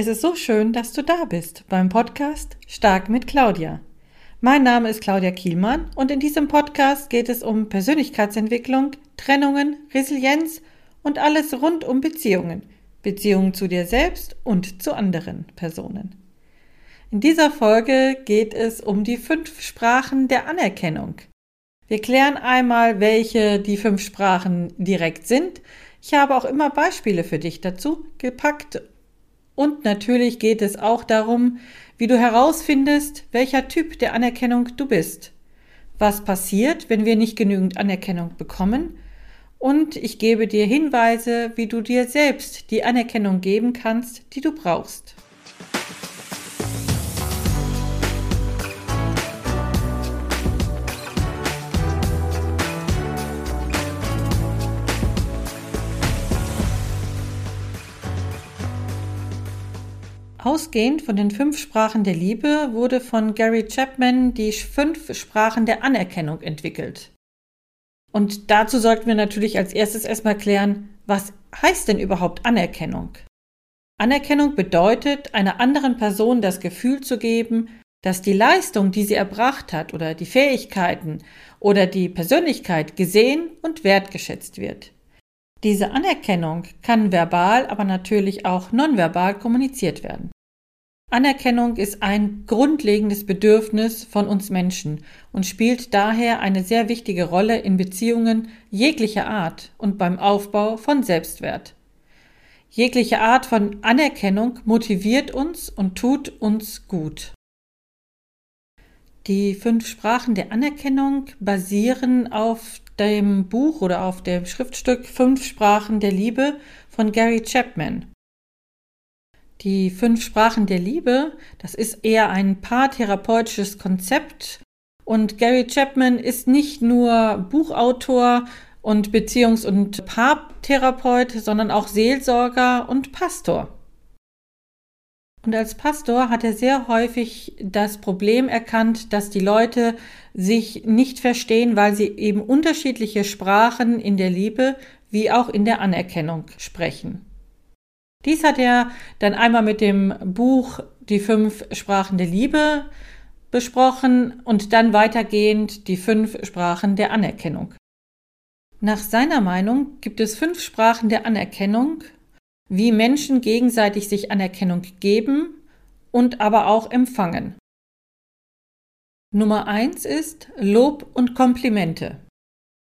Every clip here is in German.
Es ist so schön, dass du da bist beim Podcast Stark mit Claudia. Mein Name ist Claudia Kielmann und in diesem Podcast geht es um Persönlichkeitsentwicklung, Trennungen, Resilienz und alles rund um Beziehungen, Beziehungen zu dir selbst und zu anderen Personen. In dieser Folge geht es um die fünf Sprachen der Anerkennung. Wir klären einmal, welche die fünf Sprachen direkt sind. Ich habe auch immer Beispiele für dich dazu gepackt. Und natürlich geht es auch darum, wie du herausfindest, welcher Typ der Anerkennung du bist. Was passiert, wenn wir nicht genügend Anerkennung bekommen? Und ich gebe dir Hinweise, wie du dir selbst die Anerkennung geben kannst, die du brauchst. Ausgehend von den fünf Sprachen der Liebe wurde von Gary Chapman die fünf Sprachen der Anerkennung entwickelt. Und dazu sollten wir natürlich als erstes erstmal klären, was heißt denn überhaupt Anerkennung? Anerkennung bedeutet, einer anderen Person das Gefühl zu geben, dass die Leistung, die sie erbracht hat, oder die Fähigkeiten oder die Persönlichkeit gesehen und wertgeschätzt wird. Diese Anerkennung kann verbal, aber natürlich auch nonverbal kommuniziert werden. Anerkennung ist ein grundlegendes Bedürfnis von uns Menschen und spielt daher eine sehr wichtige Rolle in Beziehungen jeglicher Art und beim Aufbau von Selbstwert. Jegliche Art von Anerkennung motiviert uns und tut uns gut. Die fünf Sprachen der Anerkennung basieren auf dem Buch oder auf dem Schriftstück Fünf Sprachen der Liebe von Gary Chapman. Die fünf Sprachen der Liebe, das ist eher ein paartherapeutisches Konzept und Gary Chapman ist nicht nur Buchautor und Beziehungs- und Paartherapeut, sondern auch Seelsorger und Pastor. Und als Pastor hat er sehr häufig das Problem erkannt, dass die Leute sich nicht verstehen, weil sie eben unterschiedliche Sprachen in der Liebe wie auch in der Anerkennung sprechen. Dies hat er dann einmal mit dem Buch Die fünf Sprachen der Liebe besprochen und dann weitergehend die fünf Sprachen der Anerkennung. Nach seiner Meinung gibt es fünf Sprachen der Anerkennung, wie Menschen gegenseitig sich Anerkennung geben und aber auch empfangen. Nummer eins ist Lob und Komplimente.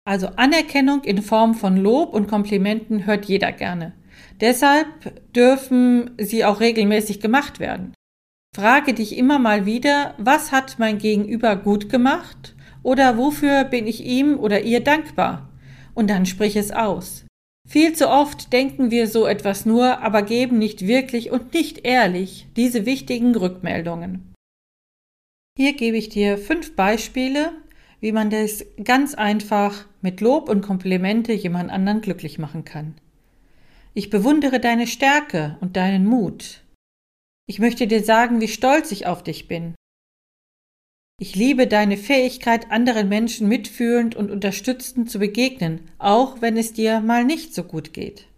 Also Anerkennung in Form von Lob und Komplimenten hört jeder gerne. Deshalb dürfen sie auch regelmäßig gemacht werden. Frage dich immer mal wieder, was hat mein Gegenüber gut gemacht oder wofür bin ich ihm oder ihr dankbar? Und dann sprich es aus. Viel zu oft denken wir so etwas nur, aber geben nicht wirklich und nicht ehrlich diese wichtigen Rückmeldungen. Hier gebe ich dir fünf Beispiele, wie man das ganz einfach mit Lob und Komplimente jemand anderen glücklich machen kann. Ich bewundere deine Stärke und deinen Mut. Ich möchte dir sagen, wie stolz ich auf dich bin. Ich liebe deine Fähigkeit, anderen Menschen mitfühlend und unterstützend zu begegnen, auch wenn es dir mal nicht so gut geht.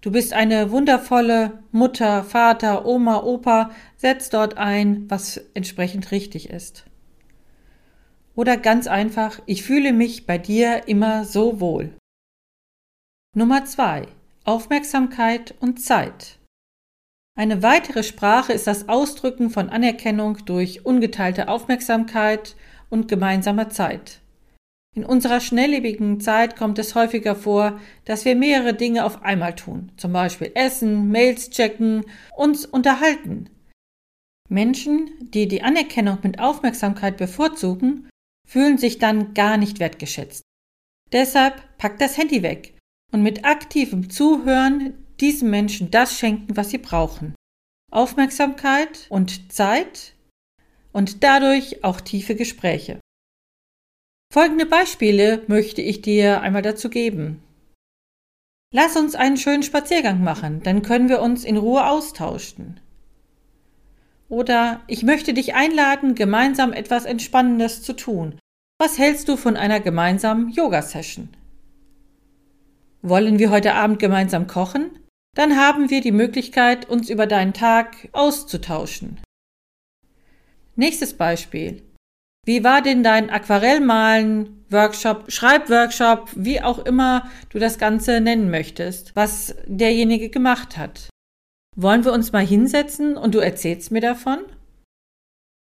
Du bist eine wundervolle Mutter, Vater, Oma, Opa, setz dort ein, was entsprechend richtig ist. Oder ganz einfach, ich fühle mich bei dir immer so wohl. Nummer zwei: Aufmerksamkeit und Zeit. Eine weitere Sprache ist das Ausdrücken von Anerkennung durch ungeteilte Aufmerksamkeit und gemeinsamer Zeit. In unserer schnelllebigen Zeit kommt es häufiger vor, dass wir mehrere Dinge auf einmal tun, zum Beispiel essen, Mails checken, uns unterhalten. Menschen, die die Anerkennung mit Aufmerksamkeit bevorzugen, fühlen sich dann gar nicht wertgeschätzt. Deshalb packt das Handy weg und mit aktivem Zuhören diesen Menschen das schenken, was sie brauchen. Aufmerksamkeit und Zeit und dadurch auch tiefe Gespräche. Folgende Beispiele möchte ich dir einmal dazu geben. Lass uns einen schönen Spaziergang machen, dann können wir uns in Ruhe austauschen. Oder ich möchte dich einladen, gemeinsam etwas Entspannendes zu tun. Was hältst du von einer gemeinsamen Yoga-Session? Wollen wir heute Abend gemeinsam kochen? Dann haben wir die Möglichkeit, uns über deinen Tag auszutauschen. Nächstes Beispiel. Wie war denn dein Aquarellmalen, Workshop, Schreibworkshop, wie auch immer du das Ganze nennen möchtest, was derjenige gemacht hat? Wollen wir uns mal hinsetzen und du erzählst mir davon?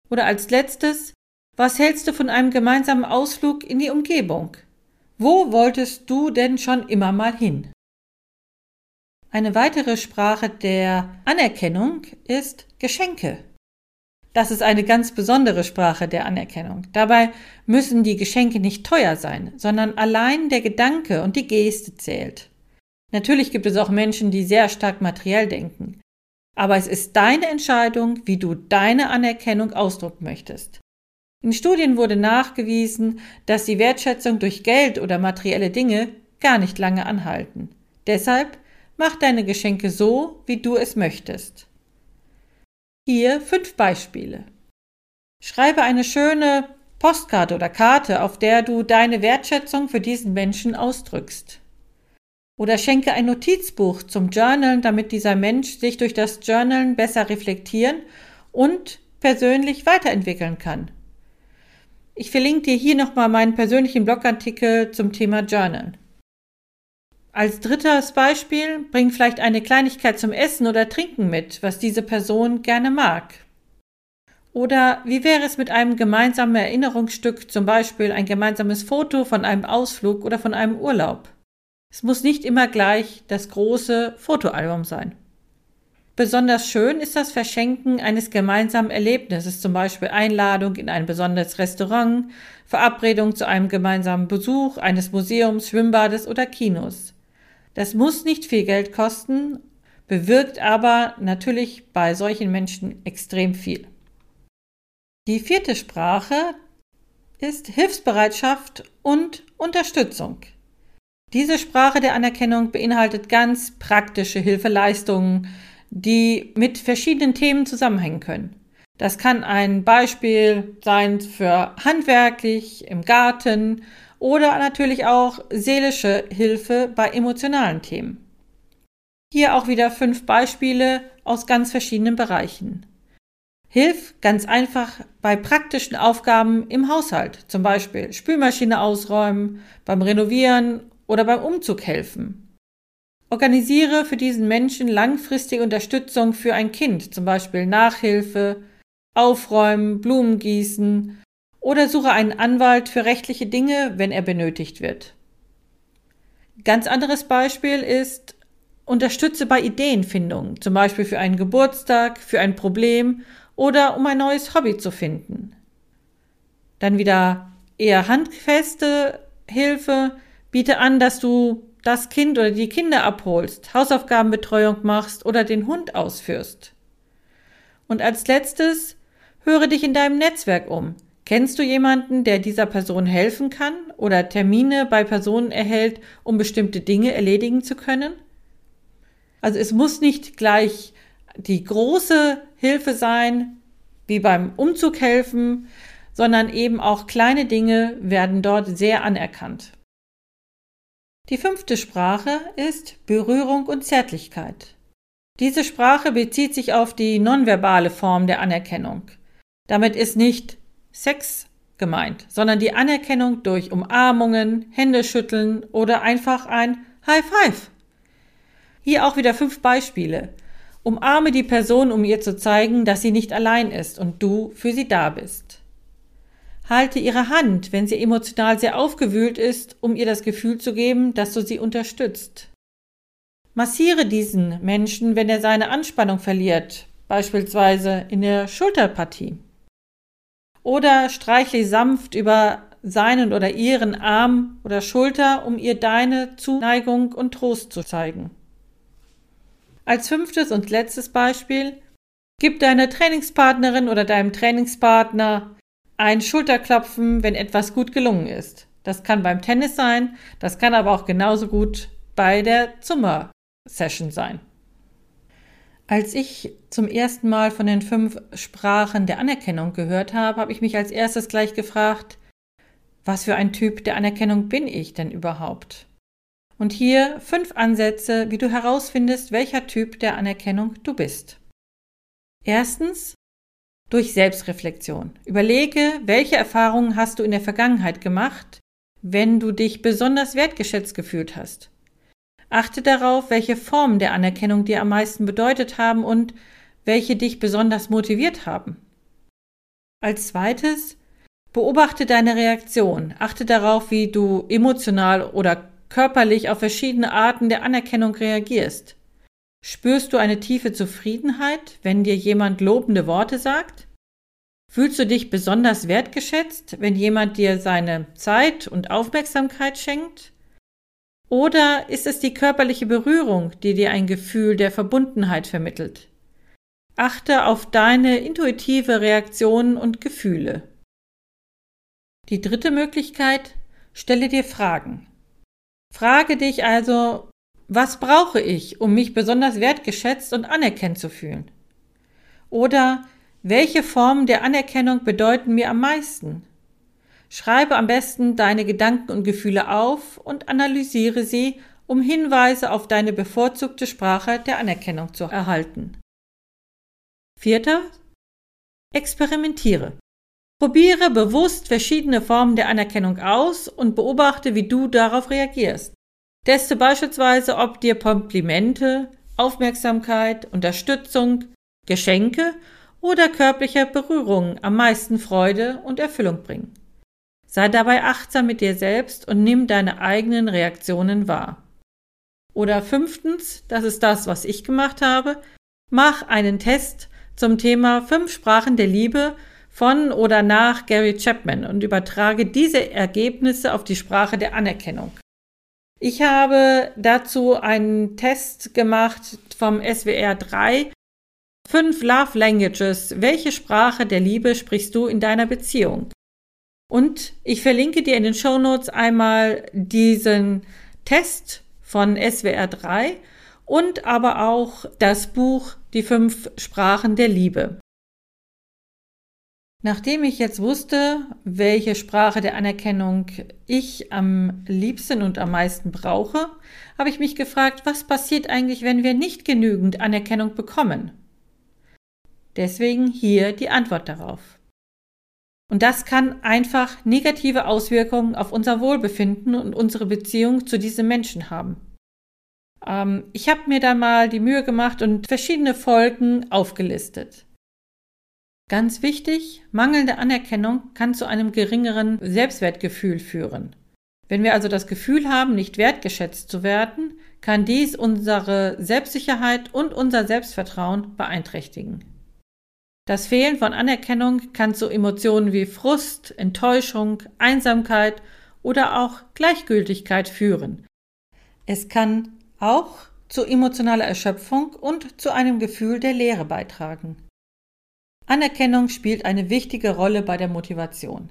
Oder als letztes, was hältst du von einem gemeinsamen Ausflug in die Umgebung? Wo wolltest du denn schon immer mal hin? Eine weitere Sprache der Anerkennung ist Geschenke. Das ist eine ganz besondere Sprache der Anerkennung. Dabei müssen die Geschenke nicht teuer sein, sondern allein der Gedanke und die Geste zählt. Natürlich gibt es auch Menschen, die sehr stark materiell denken. Aber es ist deine Entscheidung, wie du deine Anerkennung ausdrücken möchtest. In Studien wurde nachgewiesen, dass die Wertschätzung durch Geld oder materielle Dinge gar nicht lange anhalten. Deshalb mach deine Geschenke so, wie du es möchtest. Hier fünf Beispiele. Schreibe eine schöne Postkarte oder Karte, auf der du deine Wertschätzung für diesen Menschen ausdrückst. Oder schenke ein Notizbuch zum Journalen, damit dieser Mensch sich durch das Journalen besser reflektieren und persönlich weiterentwickeln kann. Ich verlinke dir hier nochmal meinen persönlichen Blogartikel zum Thema Journalen. Als drittes Beispiel bring vielleicht eine Kleinigkeit zum Essen oder Trinken mit, was diese Person gerne mag. Oder wie wäre es mit einem gemeinsamen Erinnerungsstück, zum Beispiel ein gemeinsames Foto von einem Ausflug oder von einem Urlaub? Es muss nicht immer gleich das große Fotoalbum sein. Besonders schön ist das Verschenken eines gemeinsamen Erlebnisses, zum Beispiel Einladung in ein besonderes Restaurant, Verabredung zu einem gemeinsamen Besuch eines Museums, Schwimmbades oder Kinos. Das muss nicht viel Geld kosten, bewirkt aber natürlich bei solchen Menschen extrem viel. Die vierte Sprache ist Hilfsbereitschaft und Unterstützung. Diese Sprache der Anerkennung beinhaltet ganz praktische Hilfeleistungen, die mit verschiedenen Themen zusammenhängen können. Das kann ein Beispiel sein für handwerklich, im Garten oder natürlich auch seelische Hilfe bei emotionalen Themen. Hier auch wieder fünf Beispiele aus ganz verschiedenen Bereichen. Hilf ganz einfach bei praktischen Aufgaben im Haushalt, zum Beispiel Spülmaschine ausräumen, beim Renovieren oder beim Umzug helfen. Organisiere für diesen Menschen langfristige Unterstützung für ein Kind, zum Beispiel Nachhilfe, Aufräumen, Blumen gießen oder suche einen Anwalt für rechtliche Dinge, wenn er benötigt wird. Ganz anderes Beispiel ist, unterstütze bei Ideenfindung, zum Beispiel für einen Geburtstag, für ein Problem oder um ein neues Hobby zu finden. Dann wieder eher handfeste Hilfe, biete an, dass du das Kind oder die Kinder abholst, Hausaufgabenbetreuung machst oder den Hund ausführst. Und als letztes, höre dich in deinem Netzwerk um. Kennst du jemanden, der dieser Person helfen kann oder Termine bei Personen erhält, um bestimmte Dinge erledigen zu können? Also es muss nicht gleich die große Hilfe sein, wie beim Umzug helfen, sondern eben auch kleine Dinge werden dort sehr anerkannt. Die fünfte Sprache ist Berührung und Zärtlichkeit. Diese Sprache bezieht sich auf die nonverbale Form der Anerkennung. Damit ist nicht Sex gemeint, sondern die Anerkennung durch Umarmungen, Händeschütteln oder einfach ein High Five. Hier auch wieder fünf Beispiele. Umarme die Person, um ihr zu zeigen, dass sie nicht allein ist und du für sie da bist. Halte ihre Hand, wenn sie emotional sehr aufgewühlt ist, um ihr das Gefühl zu geben, dass du sie unterstützt. Massiere diesen Menschen, wenn er seine Anspannung verliert, beispielsweise in der Schulterpartie oder streichle sanft über seinen oder ihren Arm oder Schulter, um ihr deine Zuneigung und Trost zu zeigen. Als fünftes und letztes Beispiel, gib deiner Trainingspartnerin oder deinem Trainingspartner ein Schulterklopfen, wenn etwas gut gelungen ist. Das kann beim Tennis sein, das kann aber auch genauso gut bei der Zummer-Session sein. Als ich zum ersten Mal von den fünf Sprachen der Anerkennung gehört habe, habe ich mich als erstes gleich gefragt, was für ein Typ der Anerkennung bin ich denn überhaupt? Und hier fünf Ansätze, wie du herausfindest, welcher Typ der Anerkennung du bist. Erstens, durch Selbstreflexion. Überlege, welche Erfahrungen hast du in der Vergangenheit gemacht, wenn du dich besonders wertgeschätzt gefühlt hast. Achte darauf, welche Formen der Anerkennung dir am meisten bedeutet haben und welche dich besonders motiviert haben. Als zweites, beobachte deine Reaktion. Achte darauf, wie du emotional oder körperlich auf verschiedene Arten der Anerkennung reagierst. Spürst du eine tiefe Zufriedenheit, wenn dir jemand lobende Worte sagt? Fühlst du dich besonders wertgeschätzt, wenn jemand dir seine Zeit und Aufmerksamkeit schenkt? Oder ist es die körperliche Berührung, die dir ein Gefühl der Verbundenheit vermittelt? Achte auf deine intuitive Reaktionen und Gefühle. Die dritte Möglichkeit, stelle dir Fragen. Frage dich also, was brauche ich, um mich besonders wertgeschätzt und anerkannt zu fühlen? Oder welche Formen der Anerkennung bedeuten mir am meisten? Schreibe am besten deine Gedanken und Gefühle auf und analysiere sie, um Hinweise auf deine bevorzugte Sprache der Anerkennung zu erhalten. Vierter. Experimentiere. Probiere bewusst verschiedene Formen der Anerkennung aus und beobachte, wie du darauf reagierst. Teste beispielsweise, ob dir Komplimente, Aufmerksamkeit, Unterstützung, Geschenke oder körperliche Berührungen am meisten Freude und Erfüllung bringen. Sei dabei achtsam mit dir selbst und nimm deine eigenen Reaktionen wahr. Oder fünftens, das ist das, was ich gemacht habe, mach einen Test zum Thema fünf Sprachen der Liebe von oder nach Gary Chapman und übertrage diese Ergebnisse auf die Sprache der Anerkennung. Ich habe dazu einen Test gemacht vom SWR 3. Fünf Love Languages. Welche Sprache der Liebe sprichst du in deiner Beziehung? Und ich verlinke dir in den Show Notes einmal diesen Test von SWR 3 und aber auch das Buch Die fünf Sprachen der Liebe. Nachdem ich jetzt wusste, welche Sprache der Anerkennung ich am liebsten und am meisten brauche, habe ich mich gefragt, was passiert eigentlich, wenn wir nicht genügend Anerkennung bekommen? Deswegen hier die Antwort darauf. Und das kann einfach negative Auswirkungen auf unser Wohlbefinden und unsere Beziehung zu diesem Menschen haben. Ähm, ich habe mir da mal die Mühe gemacht und verschiedene Folgen aufgelistet. Ganz wichtig, mangelnde Anerkennung kann zu einem geringeren Selbstwertgefühl führen. Wenn wir also das Gefühl haben, nicht wertgeschätzt zu werden, kann dies unsere Selbstsicherheit und unser Selbstvertrauen beeinträchtigen. Das Fehlen von Anerkennung kann zu Emotionen wie Frust, Enttäuschung, Einsamkeit oder auch Gleichgültigkeit führen. Es kann auch zu emotionaler Erschöpfung und zu einem Gefühl der Leere beitragen. Anerkennung spielt eine wichtige Rolle bei der Motivation.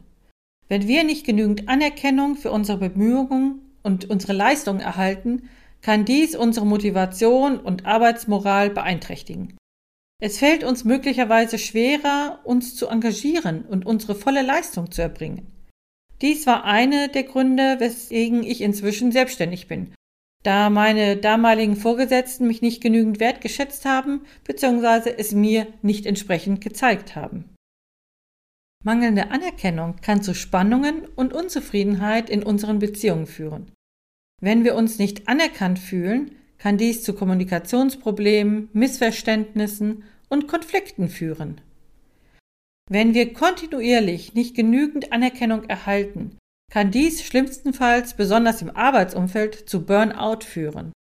Wenn wir nicht genügend Anerkennung für unsere Bemühungen und unsere Leistungen erhalten, kann dies unsere Motivation und Arbeitsmoral beeinträchtigen. Es fällt uns möglicherweise schwerer, uns zu engagieren und unsere volle Leistung zu erbringen. Dies war eine der Gründe, weswegen ich inzwischen selbstständig bin da meine damaligen Vorgesetzten mich nicht genügend wertgeschätzt haben bzw. es mir nicht entsprechend gezeigt haben. Mangelnde Anerkennung kann zu Spannungen und Unzufriedenheit in unseren Beziehungen führen. Wenn wir uns nicht anerkannt fühlen, kann dies zu Kommunikationsproblemen, Missverständnissen und Konflikten führen. Wenn wir kontinuierlich nicht genügend Anerkennung erhalten, kann dies schlimmstenfalls besonders im Arbeitsumfeld zu Burnout führen.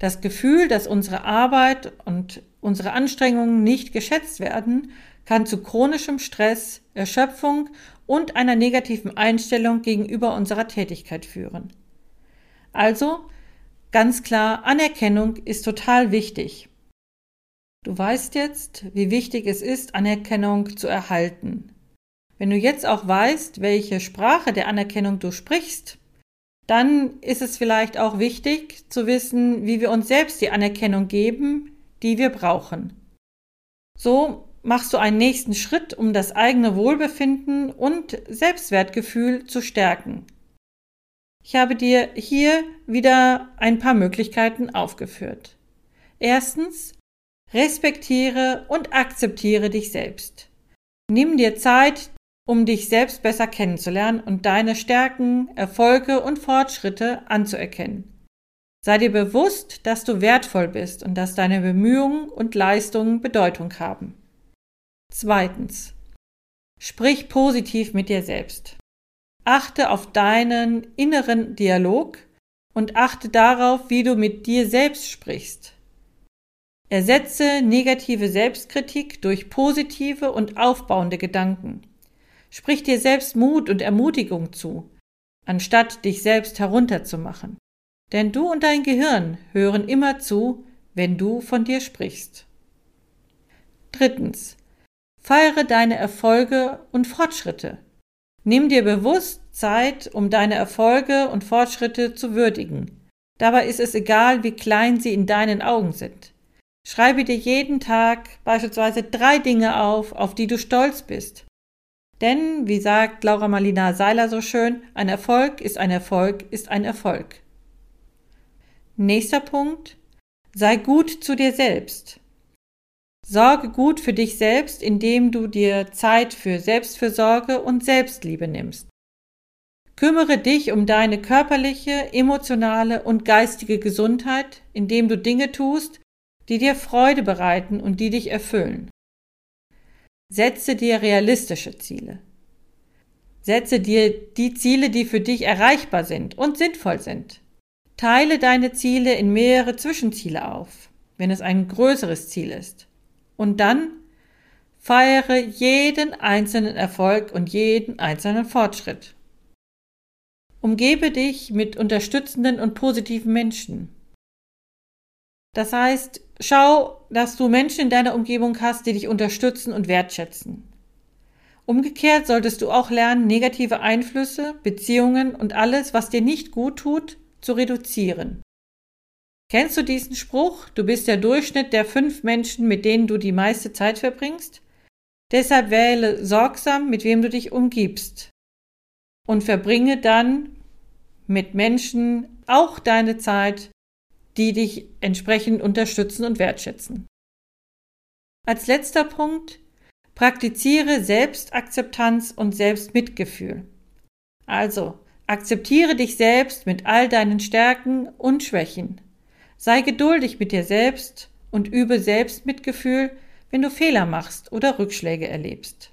Das Gefühl, dass unsere Arbeit und unsere Anstrengungen nicht geschätzt werden, kann zu chronischem Stress, Erschöpfung und einer negativen Einstellung gegenüber unserer Tätigkeit führen. Also, ganz klar, Anerkennung ist total wichtig. Du weißt jetzt, wie wichtig es ist, Anerkennung zu erhalten. Wenn du jetzt auch weißt, welche Sprache der Anerkennung du sprichst, dann ist es vielleicht auch wichtig zu wissen, wie wir uns selbst die Anerkennung geben, die wir brauchen. So machst du einen nächsten Schritt, um das eigene Wohlbefinden und Selbstwertgefühl zu stärken. Ich habe dir hier wieder ein paar Möglichkeiten aufgeführt. Erstens, respektiere und akzeptiere dich selbst. Nimm dir Zeit, um dich selbst besser kennenzulernen und deine Stärken, Erfolge und Fortschritte anzuerkennen. Sei dir bewusst, dass du wertvoll bist und dass deine Bemühungen und Leistungen Bedeutung haben. Zweitens. Sprich positiv mit dir selbst. Achte auf deinen inneren Dialog und achte darauf, wie du mit dir selbst sprichst. Ersetze negative Selbstkritik durch positive und aufbauende Gedanken. Sprich dir selbst Mut und Ermutigung zu, anstatt dich selbst herunterzumachen. Denn du und dein Gehirn hören immer zu, wenn du von dir sprichst. Drittens. Feiere deine Erfolge und Fortschritte. Nimm dir bewusst Zeit, um deine Erfolge und Fortschritte zu würdigen. Dabei ist es egal, wie klein sie in deinen Augen sind. Schreibe dir jeden Tag beispielsweise drei Dinge auf, auf die du stolz bist. Denn, wie sagt Laura Marlina Seiler so schön, ein Erfolg ist ein Erfolg ist ein Erfolg. Nächster Punkt. Sei gut zu dir selbst. Sorge gut für dich selbst, indem du dir Zeit für Selbstfürsorge und Selbstliebe nimmst. Kümmere dich um deine körperliche, emotionale und geistige Gesundheit, indem du Dinge tust, die dir Freude bereiten und die dich erfüllen. Setze dir realistische Ziele. Setze dir die Ziele, die für dich erreichbar sind und sinnvoll sind. Teile deine Ziele in mehrere Zwischenziele auf, wenn es ein größeres Ziel ist. Und dann feiere jeden einzelnen Erfolg und jeden einzelnen Fortschritt. Umgebe dich mit unterstützenden und positiven Menschen. Das heißt, schau, dass du Menschen in deiner Umgebung hast, die dich unterstützen und wertschätzen. Umgekehrt solltest du auch lernen, negative Einflüsse, Beziehungen und alles, was dir nicht gut tut, zu reduzieren. Kennst du diesen Spruch? Du bist der Durchschnitt der fünf Menschen, mit denen du die meiste Zeit verbringst? Deshalb wähle sorgsam, mit wem du dich umgibst. Und verbringe dann mit Menschen auch deine Zeit, die dich entsprechend unterstützen und wertschätzen. Als letzter Punkt, praktiziere Selbstakzeptanz und Selbstmitgefühl. Also, Akzeptiere dich selbst mit all deinen Stärken und Schwächen. Sei geduldig mit dir selbst und übe Selbstmitgefühl, wenn du Fehler machst oder Rückschläge erlebst.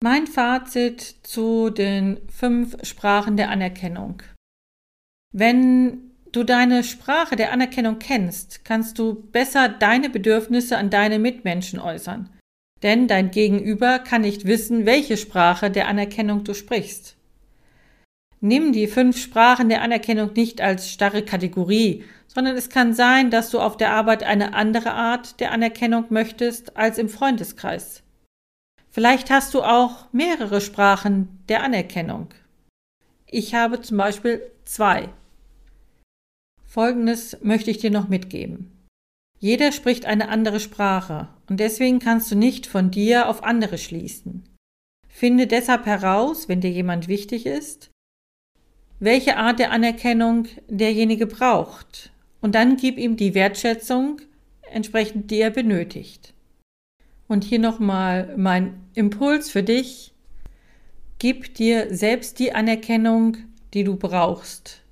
Mein Fazit zu den fünf Sprachen der Anerkennung. Wenn du deine Sprache der Anerkennung kennst, kannst du besser deine Bedürfnisse an deine Mitmenschen äußern. Denn dein Gegenüber kann nicht wissen, welche Sprache der Anerkennung du sprichst. Nimm die fünf Sprachen der Anerkennung nicht als starre Kategorie, sondern es kann sein, dass du auf der Arbeit eine andere Art der Anerkennung möchtest als im Freundeskreis. Vielleicht hast du auch mehrere Sprachen der Anerkennung. Ich habe zum Beispiel zwei. Folgendes möchte ich dir noch mitgeben. Jeder spricht eine andere Sprache und deswegen kannst du nicht von dir auf andere schließen. Finde deshalb heraus, wenn dir jemand wichtig ist, welche Art der Anerkennung derjenige braucht. Und dann gib ihm die Wertschätzung entsprechend, die er benötigt. Und hier nochmal mein Impuls für dich. Gib dir selbst die Anerkennung, die du brauchst.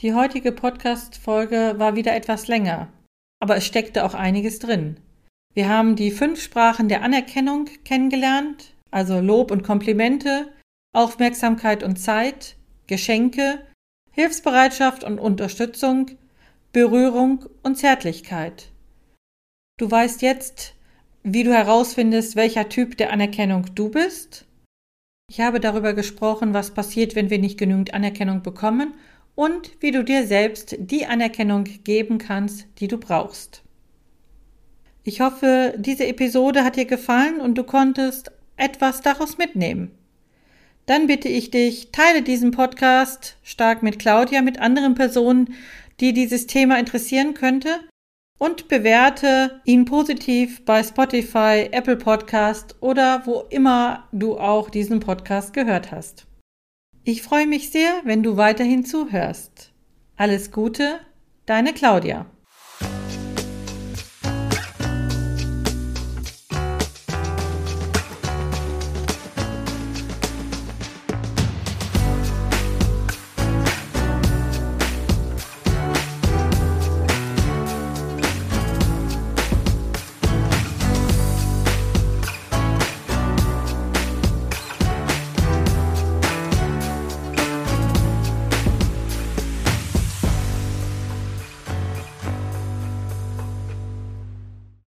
Die heutige Podcast-Folge war wieder etwas länger, aber es steckte auch einiges drin. Wir haben die fünf Sprachen der Anerkennung kennengelernt, also Lob und Komplimente, Aufmerksamkeit und Zeit, Geschenke, Hilfsbereitschaft und Unterstützung, Berührung und Zärtlichkeit. Du weißt jetzt, wie du herausfindest, welcher Typ der Anerkennung du bist. Ich habe darüber gesprochen, was passiert, wenn wir nicht genügend Anerkennung bekommen und wie du dir selbst die Anerkennung geben kannst, die du brauchst. Ich hoffe, diese Episode hat dir gefallen und du konntest etwas daraus mitnehmen. Dann bitte ich dich, teile diesen Podcast stark mit Claudia, mit anderen Personen, die dieses Thema interessieren könnte und bewerte ihn positiv bei Spotify, Apple Podcast oder wo immer du auch diesen Podcast gehört hast. Ich freue mich sehr, wenn du weiterhin zuhörst. Alles Gute, deine Claudia.